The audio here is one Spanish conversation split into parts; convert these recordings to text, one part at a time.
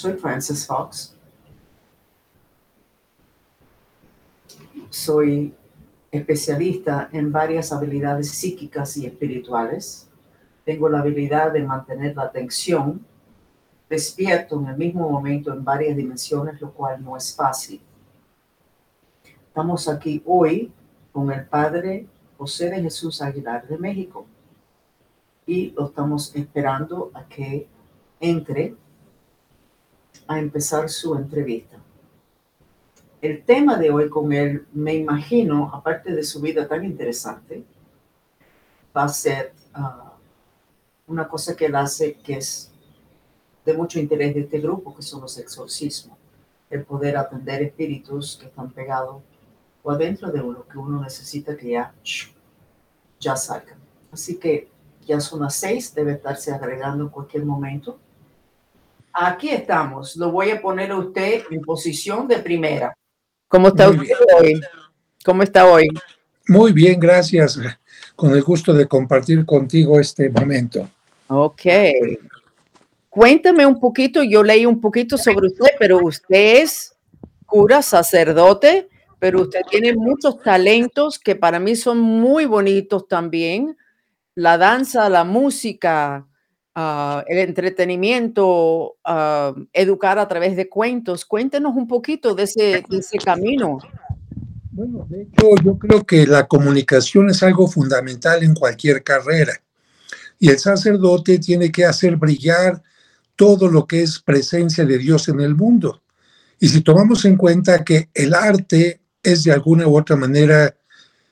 Soy Frances Fox. Soy especialista en varias habilidades psíquicas y espirituales. Tengo la habilidad de mantener la atención despierto en el mismo momento en varias dimensiones, lo cual no es fácil. Estamos aquí hoy con el Padre José de Jesús Aguilar de México y lo estamos esperando a que entre a empezar su entrevista. El tema de hoy con él, me imagino, aparte de su vida tan interesante, va a ser ah, una cosa que él hace que es de mucho interés de este grupo, que son los exorcismos. El poder atender espíritus que están pegados o adentro de uno, que uno necesita que ya, ya salgan. Así que ya son las seis, debe estarse agregando en cualquier momento. Aquí estamos. Lo voy a poner a usted en posición de primera. ¿Cómo está usted hoy? ¿Cómo está hoy? Muy bien, gracias. Con el gusto de compartir contigo este momento. Ok. Cuéntame un poquito, yo leí un poquito sobre usted, pero usted es cura, sacerdote, pero usted tiene muchos talentos que para mí son muy bonitos también. La danza, la música, Ah, el entretenimiento, ah, educar a través de cuentos. Cuéntenos un poquito de ese, camino. Bueno, de hecho, yo creo que la comunicación es algo fundamental en cualquier carrera. Y el sacerdote tiene que hacer brillar todo lo que es presencia de Dios en el mundo. Y si tomamos en cuenta que el arte es de alguna u otra manera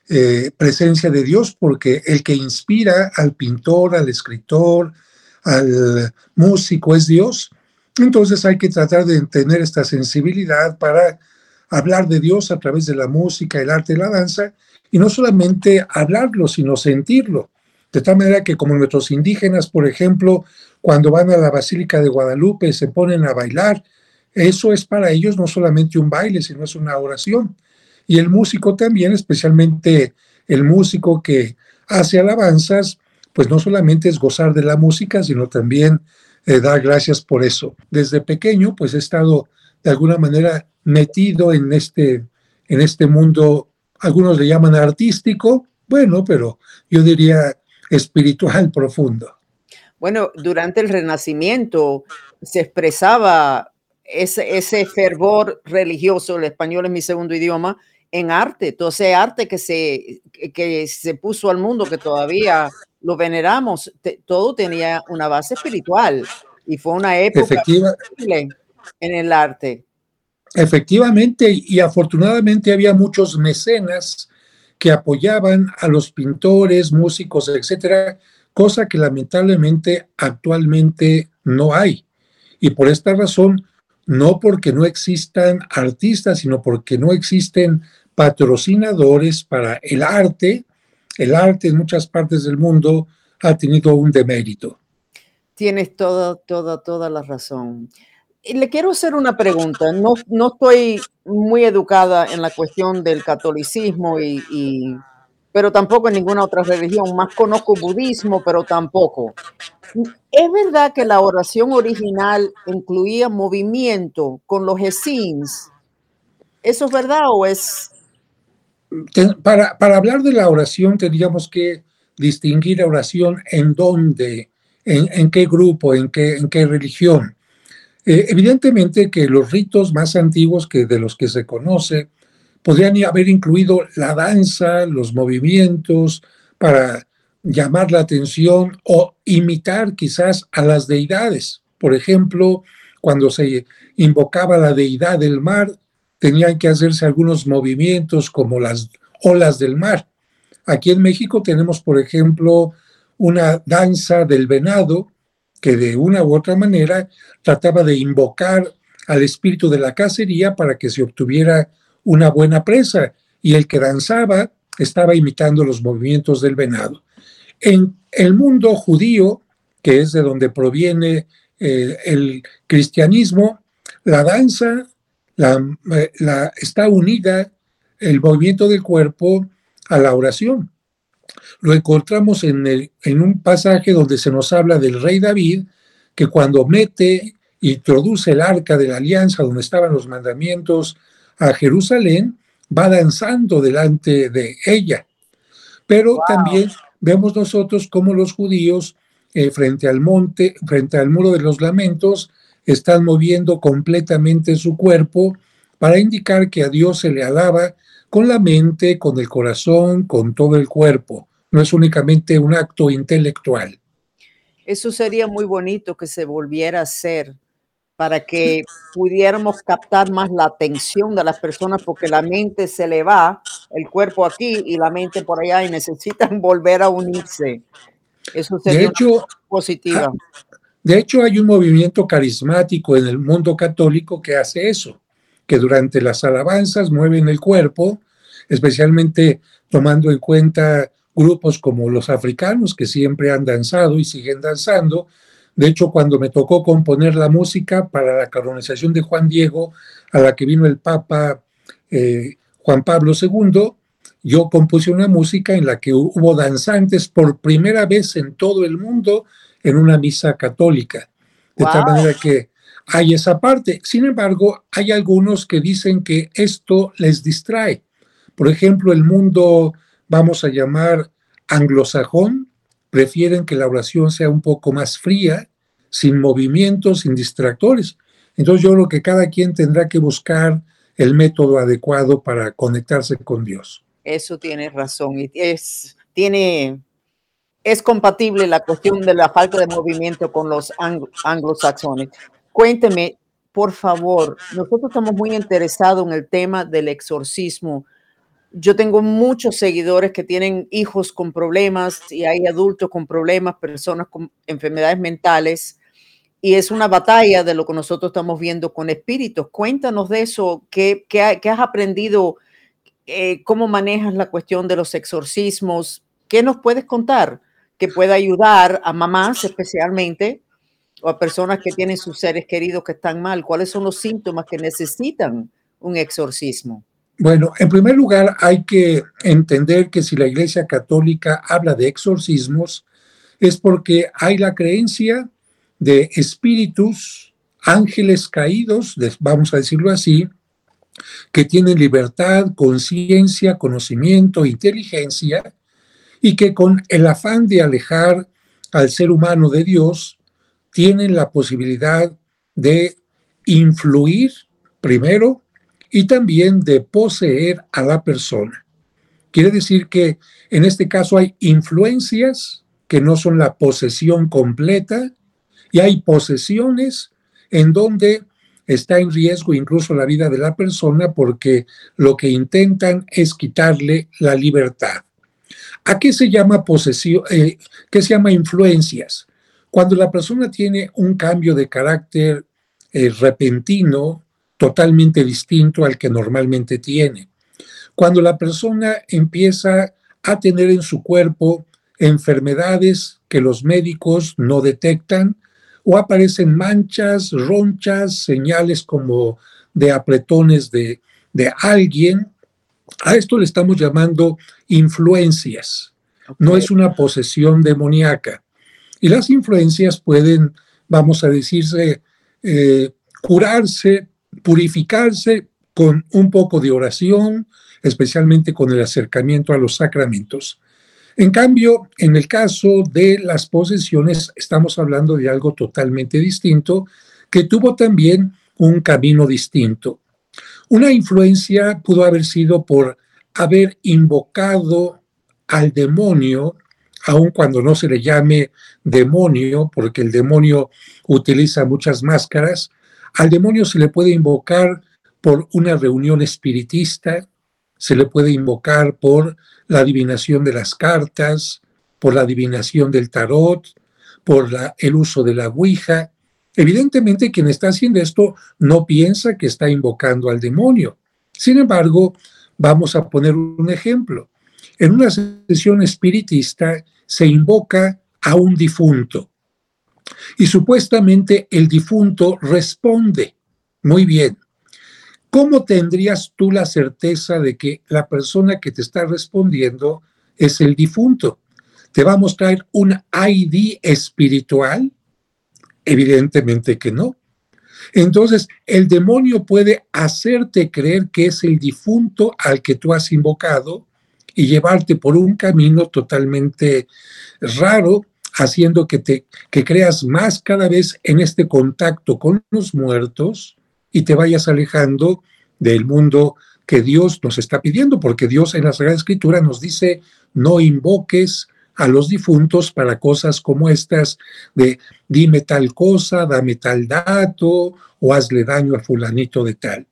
eh, presencia de Dios, porque el que inspira al pintor, al escritor, al músico es Dios. Entonces hay que tratar de tener esta sensibilidad para hablar de Dios a través de la música, el arte la danza, y no solamente hablarlo, sino sentirlo. De tal manera que como nuestros indígenas, por ejemplo, cuando van a la Basílica de Guadalupe se ponen a bailar, eso es para ellos no solamente un baile, sino es una oración. Y el músico también, especialmente el músico que hace alabanzas, pues no solamente es gozar de la música, sino también eh, dar gracias por eso. Desde pequeño, pues he estado de alguna manera metido en este, en este mundo, algunos le llaman artístico, bueno, pero yo diría espiritual profundo. Bueno, durante el Renacimiento se expresaba ese, ese fervor religioso, el español es mi segundo idioma, en arte, todo ese arte que se, que se puso al mundo, que todavía lo veneramos, todo tenía una base espiritual y fue una época en el arte. Efectivamente, y afortunadamente había muchos mecenas que apoyaban a los pintores, músicos, etcétera, cosa que lamentablemente actualmente no hay. Y por esta razón, no porque no existan artistas, sino porque no existen patrocinadores para el arte, el arte en muchas partes del mundo ha tenido un demérito. Tienes toda, toda, toda la razón. Le quiero hacer una pregunta. No, no estoy muy educada en la cuestión del catolicismo, y, pero tampoco en ninguna otra religión. Más conozco budismo, pero tampoco. ¿Es verdad que la oración original incluía movimiento con los esins? ¿Eso es verdad o es para, hablar de la oración tendríamos que distinguir oración en dónde, en, qué grupo, en qué, en qué religión. Eh, evidentemente que los ritos más antiguos que de los que se conoce podrían haber incluido la danza, los movimientos para llamar la atención o imitar quizás a las deidades. Por ejemplo, cuando se invocaba la deidad del mar, tenían que hacerse algunos movimientos como las olas del mar. Aquí en México tenemos, por ejemplo, una danza del venado que de una u otra manera trataba de invocar al espíritu de la cacería para que se obtuviera una buena presa y el que danzaba estaba imitando los movimientos del venado. En el mundo judío, que es de donde proviene eh, el cristianismo, la danza eh, la, está unida el movimiento del cuerpo a la oración. Lo encontramos en, en un pasaje donde se nos habla del rey David, que cuando mete introduce el arca de la alianza donde estaban los mandamientos a Jerusalén, va danzando delante de ella. Pero también vemos nosotros cómo los judíos eh, frente al monte, frente al muro de los lamentos, están moviendo completamente su cuerpo para indicar que a Dios se le alaba con la mente, con el corazón, con todo el cuerpo. No es únicamente un acto intelectual. Eso sería muy bonito que se volviera a hacer para que pudiéramos captar más la atención de las personas, porque la mente se le va, el cuerpo aquí y la mente por allá, y necesitan volver a unirse. Eso sería de hecho, positiva. De hecho, hay un movimiento carismático en el mundo católico que hace eso, que durante las alabanzas mueven el cuerpo, especialmente tomando en cuenta grupos como los africanos que siempre han danzado y siguen danzando, de hecho, cuando me tocó componer la música para la canonización de Juan Diego, a la que vino el Papa eh, Juan Pablo II, yo compuse una música en la que hubo danzantes por primera vez en todo el mundo en una misa católica. De tal manera que hay esa parte. Sin embargo, hay algunos que dicen que esto les distrae. Por ejemplo, el mundo, vamos a llamar anglosajón, prefieren que la oración sea un poco más fría, sin movimientos, sin distractores. Entonces yo creo que cada quien tendrá que buscar el método adecuado para conectarse con Dios. Eso tiene razón y es, tiene, es compatible la cuestión de la falta de movimiento con los anglosajones. Cuénteme, por favor, nosotros estamos muy interesados en el tema del exorcismo yo tengo muchos seguidores que tienen hijos con problemas y hay adultos con problemas, personas con enfermedades mentales. Y es una batalla de lo que nosotros estamos viendo con espíritus. Cuéntanos de eso, ¿qué, has aprendido? Eh, ¿Cómo manejas la cuestión de los exorcismos? ¿Qué nos puedes contar que pueda ayudar a mamás especialmente o a personas que tienen sus seres queridos que están mal? ¿Cuáles son los síntomas que necesitan un exorcismo? Bueno, en primer lugar hay que entender que si la Iglesia Católica habla de exorcismos, es porque hay la creencia de espíritus, ángeles caídos, vamos a decirlo así, que tienen libertad, conciencia, conocimiento, inteligencia, y que con el afán de alejar al ser humano de Dios, tienen la posibilidad de influir primero y también de poseer a la persona. Quiere decir que en este caso hay influencias que no son la posesión completa y hay posesiones en donde está en riesgo incluso la vida de la persona porque lo que intentan es quitarle la libertad. ¿A qué se llama posesión? Eh, ¿Qué se llama influencias? Cuando la persona tiene un cambio de carácter eh, repentino, totalmente distinto al que normalmente tiene. Cuando la persona empieza a tener en su cuerpo enfermedades que los médicos no detectan o aparecen manchas, ronchas, señales como de apretones de, de alguien, a esto le estamos llamando influencias. No es una posesión demoníaca. Y las influencias pueden, vamos a decirse, eh, curarse purificarse con un poco de oración, especialmente con el acercamiento a los sacramentos. En cambio, en el caso de las posesiones, estamos hablando de algo totalmente distinto, que tuvo también un camino distinto. Una influencia pudo haber sido por haber invocado al demonio, aun cuando no se le llame demonio, porque el demonio utiliza muchas máscaras, al demonio se le puede invocar por una reunión espiritista, se le puede invocar por la adivinación de las cartas, por la adivinación del tarot, por el uso de la Ouija. Evidentemente, quien está haciendo esto no piensa que está invocando al demonio. Sin embargo, vamos a poner un ejemplo. En una sesión espiritista se invoca a un difunto. Y supuestamente el difunto responde. Muy bien. ¿Cómo tendrías tú la certeza de que la persona que te está respondiendo es el difunto? ¿Te va a mostrar un ID espiritual? Evidentemente que no. Entonces, el demonio puede hacerte creer que es el difunto al que tú has invocado y llevarte por un camino totalmente raro, haciendo que te que creas más cada vez en este contacto con los muertos y te vayas alejando del mundo que Dios nos está pidiendo, porque Dios en la Sagrada Escritura nos dice, no invoques a los difuntos para cosas como estas de dime tal cosa, dame tal dato o hazle daño a fulanito de tal.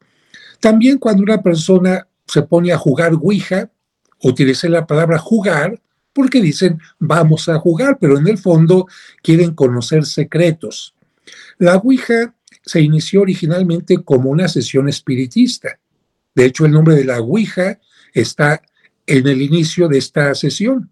También cuando una persona se pone a jugar Ouija, utilicé la palabra jugar porque dicen vamos a jugar, pero en el fondo quieren conocer secretos. La Ouija se inició originalmente como una sesión espiritista. De hecho, el nombre de la Ouija está en el inicio de esta sesión.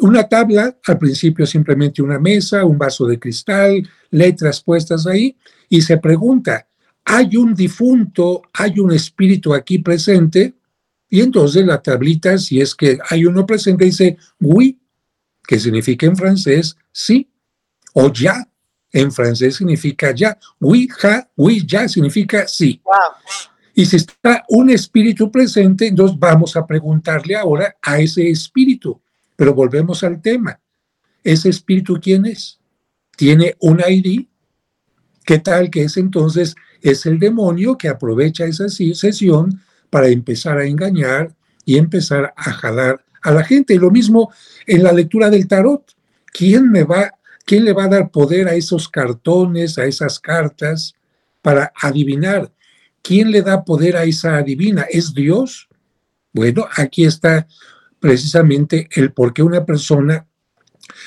Una tabla, al principio simplemente una mesa, un vaso de cristal, letras puestas ahí, y se pregunta, ¿hay un difunto, hay un espíritu aquí presente? Y entonces la tablita, si es que hay uno presente, dice oui, que significa en francés sí, o ya, en francés significa ya. Oui, ja, oui, ya significa sí. Y si está un espíritu presente, entonces vamos a preguntarle ahora a ese espíritu. Pero volvemos al tema. ¿Ese espíritu quién es? ¿Tiene un ID? ¿Qué tal que es entonces? Es el demonio que aprovecha esa sesión para empezar a engañar y empezar a jalar a la gente. Y lo mismo en la lectura del tarot. ¿Quién va, quién le va a dar poder a esos cartones, a esas cartas para adivinar? ¿Quién le da poder a esa adivina? ¿Es Dios? Bueno, aquí está precisamente el por qué una persona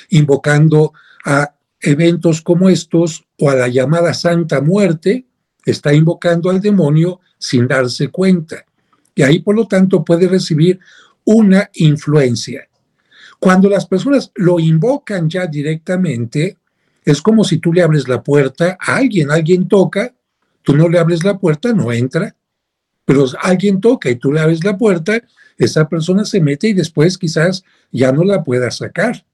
invocando a eventos como estos o a la llamada Santa Muerte está invocando al demonio sin darse cuenta. Y ahí, por lo tanto, puede recibir una influencia. Cuando las personas lo invocan ya directamente, es como si tú le abres la puerta a alguien, alguien toca, tú no le abres la puerta, no entra, pero alguien toca y tú le abres la puerta esa persona se mete y después quizás ya no la pueda sacar.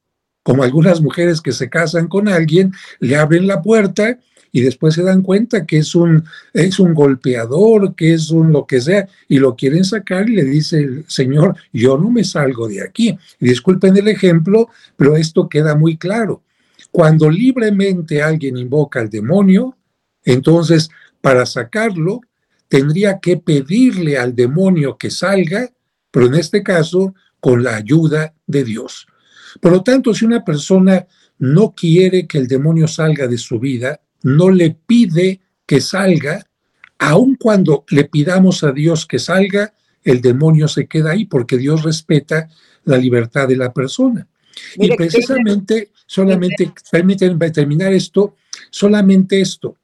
Como algunas mujeres que se casan con alguien, le abren la puerta y después se dan cuenta que es un, es un golpeador, que es un lo que sea, y lo quieren sacar y le dice Señor, yo no me salgo de aquí. disculpen el ejemplo, pero esto queda muy claro. Cuando libremente alguien invoca al demonio, entonces para sacarlo tendría que pedirle al demonio que salga pero en este caso con la ayuda de Dios. Por lo tanto, si una persona no quiere que el demonio salga de su vida, no le pide que salga, aun cuando le pidamos a Dios que salga, el demonio se queda ahí porque Dios respeta la libertad de la persona. y precisamente, solamente, permítanme terminar esto, solamente esto,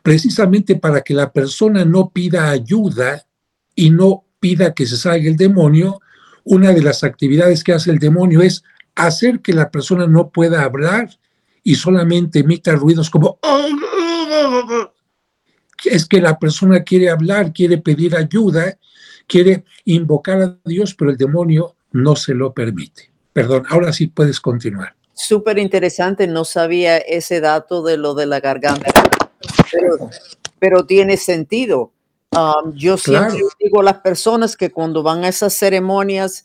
precisamente para que la persona no pida ayuda y no pida que se salga el demonio, una de las actividades que hace el demonio es hacer que la persona no pueda hablar y solamente emita ruidos como es que la persona quiere hablar, quiere pedir ayuda, quiere invocar a Dios, pero el demonio no se lo permite. Perdón, ahora sí puedes continuar. Súper interesante, no sabía ese dato de lo de la garganta, pero, pero tiene sentido Um, yo siempre digo a las personas que cuando van a esas ceremonias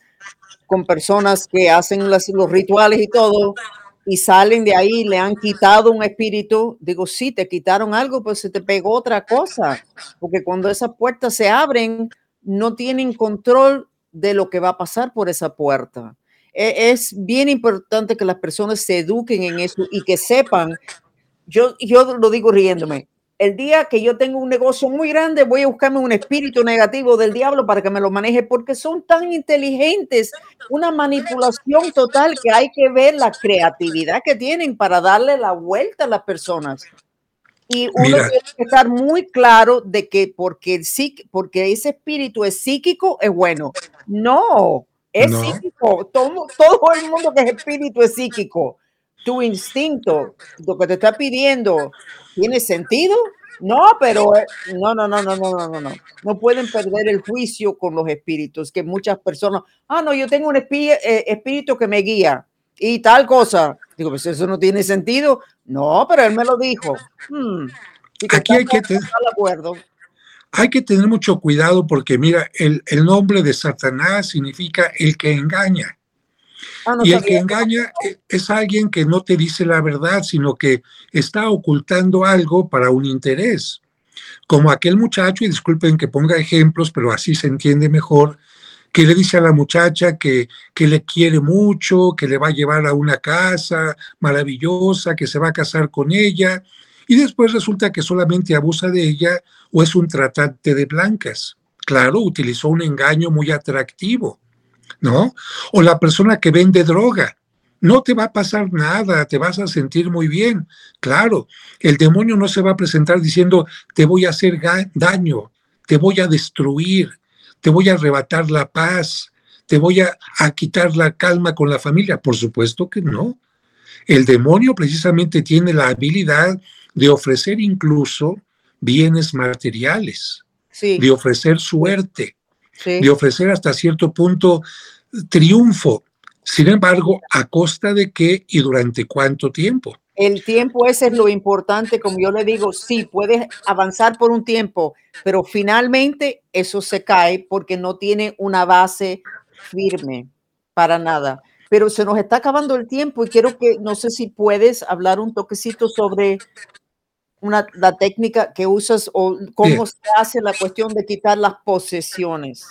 con personas que hacen los rituales y todo y salen de ahí, le han quitado un espíritu, digo, sí, te quitaron algo, pues se te pegó otra cosa, porque cuando esas puertas se abren, no tienen control de lo que va a pasar por esa puerta. E, es bien importante que las personas se eduquen en eso y que sepan, yo, yo lo digo riéndome, el día que yo tengo un negocio muy grande, voy a buscarme un espíritu negativo del diablo para que me lo maneje, porque son tan inteligentes, una manipulación total que hay que ver la creatividad que tienen para darle la vuelta a las personas. Y uno tiene que estar muy claro de que porque, el porque ese espíritu es psíquico, es bueno. No, es psíquico. Todo, todo el mundo que es espíritu es psíquico tu instinto, lo que te está pidiendo, ¿tiene sentido? No, pero eh, no, no, no, no, no, no, no, no. pueden perder el juicio con los espíritus, que muchas personas, ah, no, yo tengo un espí eh, espíritu que me guía y tal cosa. Digo, pues eso no tiene sentido. No, pero él me lo dijo. Hmm. Aquí hay que, tener, hay que tener mucho cuidado porque mira, el, el nombre de Satanás significa el que engaña. Ah, y el que engaña e, es alguien que no te dice la verdad, sino que está ocultando algo para un interés. Como aquel muchacho, y disculpen que ponga ejemplos, pero así se entiende mejor, que le dice a la muchacha que, que le quiere mucho, que le va a llevar a una casa maravillosa, que se va a casar con ella, y después resulta que solamente abusa de ella o es un tratante de blancas. Claro, utilizó un engaño muy atractivo, ¿no? O la persona que vende droga. No te va a pasar nada, te vas a sentir muy bien. Claro, el demonio no se va a presentar diciendo, te voy a hacer daño, te voy a destruir, te voy a arrebatar la paz, te voy a, quitar la calma con la familia. Por supuesto que no. El demonio precisamente tiene la habilidad de ofrecer incluso bienes materiales, de ofrecer suerte, de ofrecer hasta cierto punto triunfo. Sin embargo, ¿a costa de qué y durante cuánto tiempo? El tiempo ese es lo importante, como yo le digo, sí, puedes avanzar por un tiempo, pero finalmente eso se cae porque no tiene una base firme para nada. Pero se nos está acabando el tiempo y quiero que, no sé si puedes hablar un toquecito sobre una, la técnica que usas o cómo se hace la cuestión de quitar las posesiones.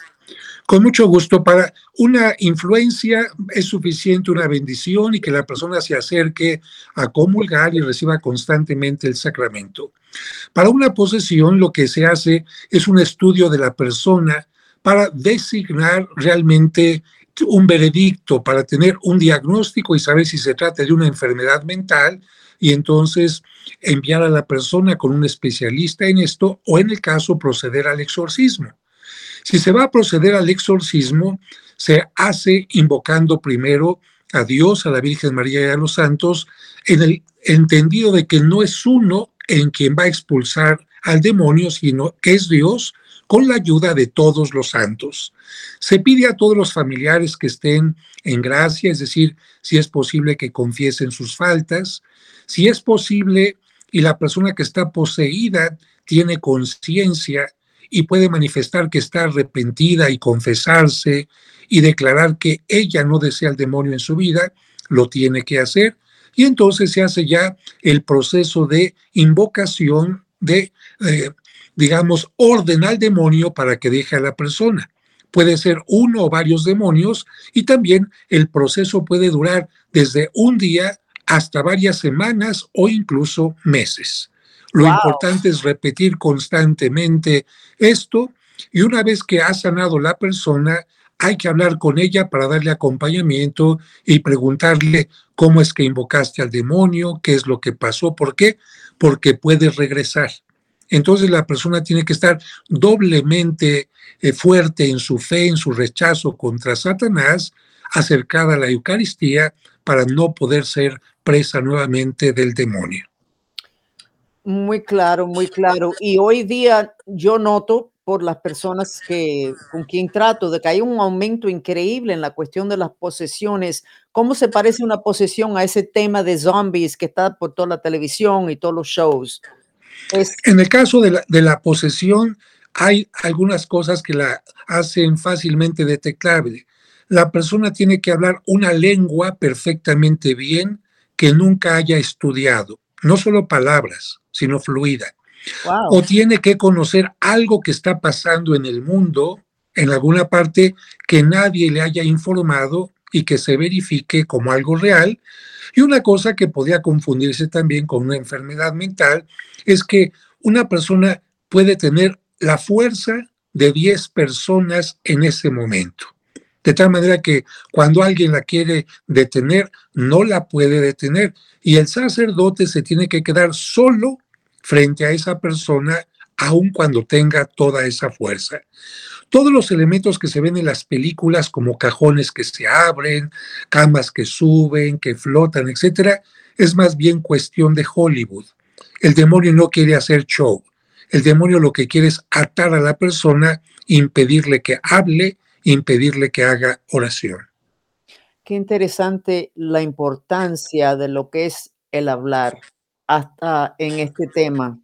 Con mucho gusto. Para una influencia es suficiente una bendición y que la persona se acerque a comulgar y reciba constantemente el sacramento. Para una posesión lo que se hace es un estudio de la persona para designar realmente un veredicto, para tener un diagnóstico y saber si se trata de una enfermedad mental y entonces enviar a la persona con un especialista en esto o en el caso proceder al exorcismo. Si se va a proceder al exorcismo, se hace invocando primero a Dios, a la Virgen María y a los santos, en el entendido de que no es uno en quien va a expulsar al demonio, sino que es Dios con la ayuda de todos los santos. Se pide a todos los familiares que estén en gracia, es decir, si es posible que confiesen sus faltas, si es posible y la persona que está poseída tiene conciencia y puede manifestar que está arrepentida y confesarse y declarar que ella no desea el demonio en su vida, lo tiene que hacer. Y entonces se hace ya el proceso de invocación de, eh, digamos, orden al demonio para que deje a la persona. Puede ser uno o varios demonios y también el proceso puede durar desde un día hasta varias semanas o incluso meses. Lo importante es repetir constantemente esto y una vez que ha sanado la persona, hay que hablar con ella para darle acompañamiento y preguntarle cómo es que invocaste al demonio, qué es lo que pasó, por qué, porque puede regresar. Entonces la persona tiene que estar doblemente eh, fuerte en su fe, en su rechazo contra Satanás, acercada a la Eucaristía para no poder ser presa nuevamente del demonio. Muy claro, muy claro. Y hoy día yo noto por las personas que con quien trato de que hay un aumento increíble en la cuestión de las posesiones. ¿Cómo se parece una posesión a ese tema de zombies que está por toda la televisión y todos los shows? En el caso de la, de la posesión, hay algunas cosas que la hacen fácilmente detectable. La persona tiene que hablar una lengua perfectamente bien que nunca haya estudiado, no solo palabras, sino fluida. O tiene que conocer algo que está pasando en el mundo, en alguna parte que nadie le haya informado y que se verifique como algo real. Y una cosa que podía confundirse también con una enfermedad mental es que una persona puede tener la fuerza de 10 personas en ese momento. De tal manera que cuando alguien la quiere detener, no la puede detener. Y el sacerdote se tiene que quedar solo frente a esa persona, aun cuando tenga toda esa fuerza. Todos los elementos que se ven en las películas, como cajones que se abren, camas que suben, que flotan, etcétera, es más bien cuestión de Hollywood. El demonio no quiere hacer show. El demonio lo que quiere es atar a la persona, impedirle que hable, impedirle que haga oración. Qué interesante la importancia de lo que es el hablar hasta en este tema.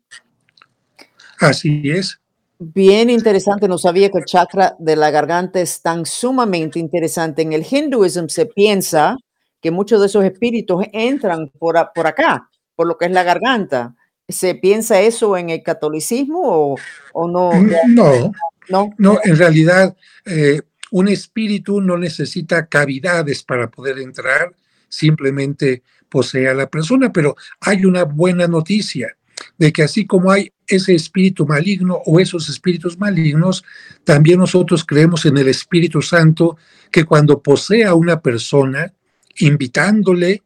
Así es. Bien interesante, no sabía que el chakra de la garganta es tan sumamente interesante. En el hinduismo se piensa que muchos de esos espíritus entran por, por acá, por lo que es la garganta. ¿Se piensa eso en el catolicismo o, no? No, no, no, en realidad eh, un espíritu no necesita cavidades para poder entrar, simplemente posee a la persona, pero hay una buena noticia de que así como hay ese espíritu maligno o esos espíritus malignos, también nosotros creemos en el Espíritu Santo que cuando posee a una persona, invitándole,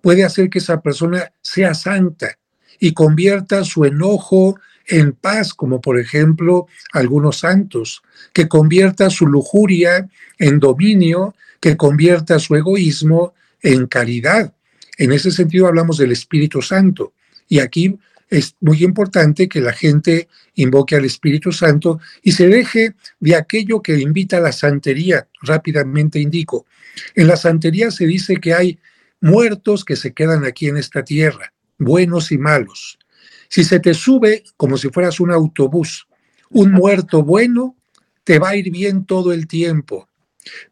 puede hacer que esa persona sea santa y convierta su enojo en paz, como por ejemplo algunos santos, que convierta su lujuria en dominio, que convierta su egoísmo en caridad. En ese sentido hablamos del Espíritu Santo. Y aquí es muy importante que la gente invoque al Espíritu Santo y se deje de aquello que invita a la santería. Rápidamente indico. En la santería se dice que hay muertos que se quedan aquí en esta tierra, buenos y malos. Si se te sube como si fueras un autobús, un muerto bueno, te va a ir bien todo el tiempo.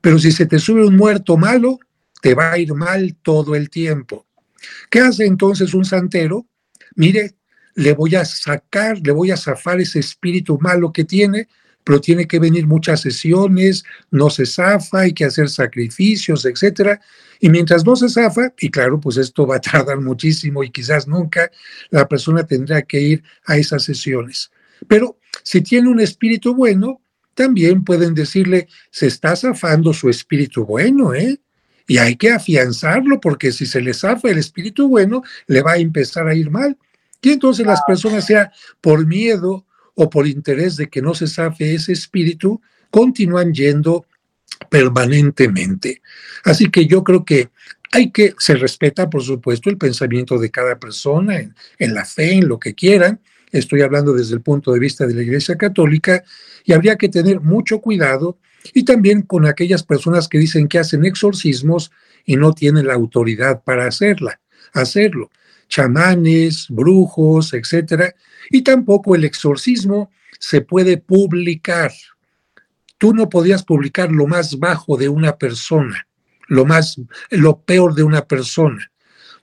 Pero si se te sube un muerto malo, te va a ir mal todo el tiempo. ¿Qué hace entonces un santero? Mire, le voy a sacar, le voy a zafar ese espíritu malo que tiene, pero tiene que venir muchas sesiones, no se zafa, hay que hacer sacrificios, etcétera. Y mientras no se zafa, y claro, pues esto va a tardar muchísimo y quizás nunca, la persona tendrá que ir a esas sesiones. Pero si tiene un espíritu bueno, también pueden decirle, se está zafando su espíritu bueno, ¿eh? Y hay que afianzarlo porque si se le zafa el espíritu bueno, le va a empezar a ir mal. Y entonces las personas, sea por miedo o por interés de que no se zafe ese espíritu, continúan yendo permanentemente. Así que yo creo que hay que, se respeta, por supuesto, el pensamiento de cada persona, en, en, la fe, en lo que quieran. Estoy hablando desde el punto de vista de la Iglesia Católica y habría que tener mucho cuidado y también con aquellas personas que dicen que hacen exorcismos y no tienen la autoridad para hacerla, hacerlo chamanes, brujos, etcétera, y tampoco el exorcismo se puede publicar. Tú no podías publicar lo más bajo de una persona, lo más lo peor de una persona.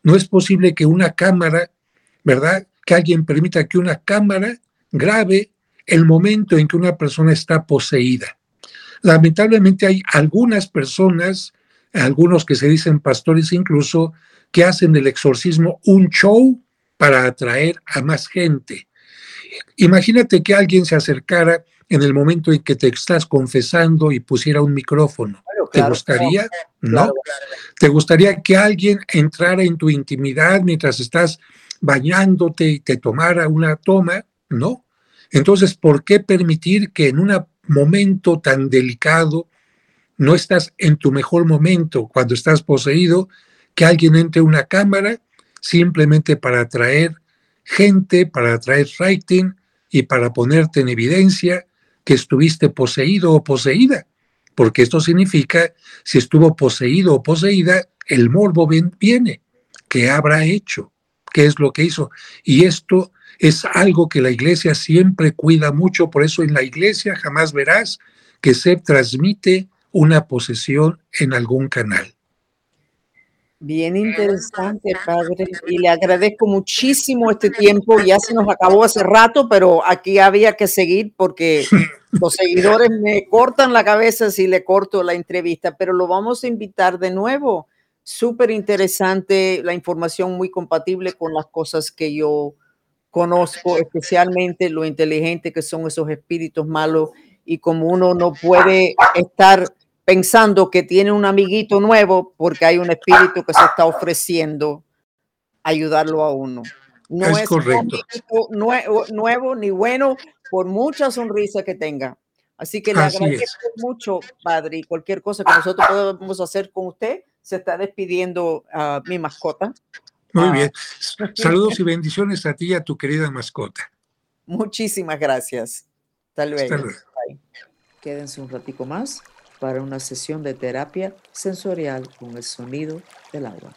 No es posible que una cámara, ¿verdad? Que alguien permita que una cámara grabe el momento en que una persona está poseída. Lamentablemente hay algunas personas, algunos que se dicen pastores incluso, que hacen del exorcismo un show para atraer a más gente. Imagínate que alguien se acercara en el momento en que te estás confesando y pusiera un micrófono. ¿Te gustaría? ¿No? ¿Te gustaría que alguien entrara en tu intimidad mientras estás bañándote y te tomara una toma? No. Entonces, ¿por qué permitir que en un momento tan delicado, no estás en tu mejor momento cuando estás poseído, que alguien entre una cámara simplemente para atraer gente, para atraer rating y para ponerte en evidencia que estuviste poseído o poseída, porque esto significa, si estuvo poseído o poseída, el morbo viene, ¿qué habrá hecho? ¿Qué es lo que hizo? Y esto es algo que la iglesia siempre cuida mucho, por eso en la iglesia jamás verás que se transmite una posesión en algún canal. Bien interesante, padre. Y le agradezco muchísimo este tiempo. Ya se nos acabó hace rato, pero aquí había que seguir porque los seguidores me cortan la cabeza si le corto la entrevista, pero lo vamos a invitar de nuevo. Súper interesante, la información muy compatible con las cosas que yo conozco, especialmente lo inteligente que son esos espíritus malos y como uno no puede estar pensando que tiene un amiguito nuevo porque hay un espíritu que se está ofreciendo ayudarlo a uno. No es, correcto. nuevo, nuevo, ni bueno por mucha sonrisa que tenga. Así que le agradezco mucho, padre, y cualquier cosa que nosotros podemos hacer con usted, se está despidiendo a mi mascota. Muy bien. Saludos y bendiciones a ti y a tu querida mascota. Muchísimas gracias. Hasta luego. Quédense un ratico más para una sesión de terapia sensorial con el sonido del agua.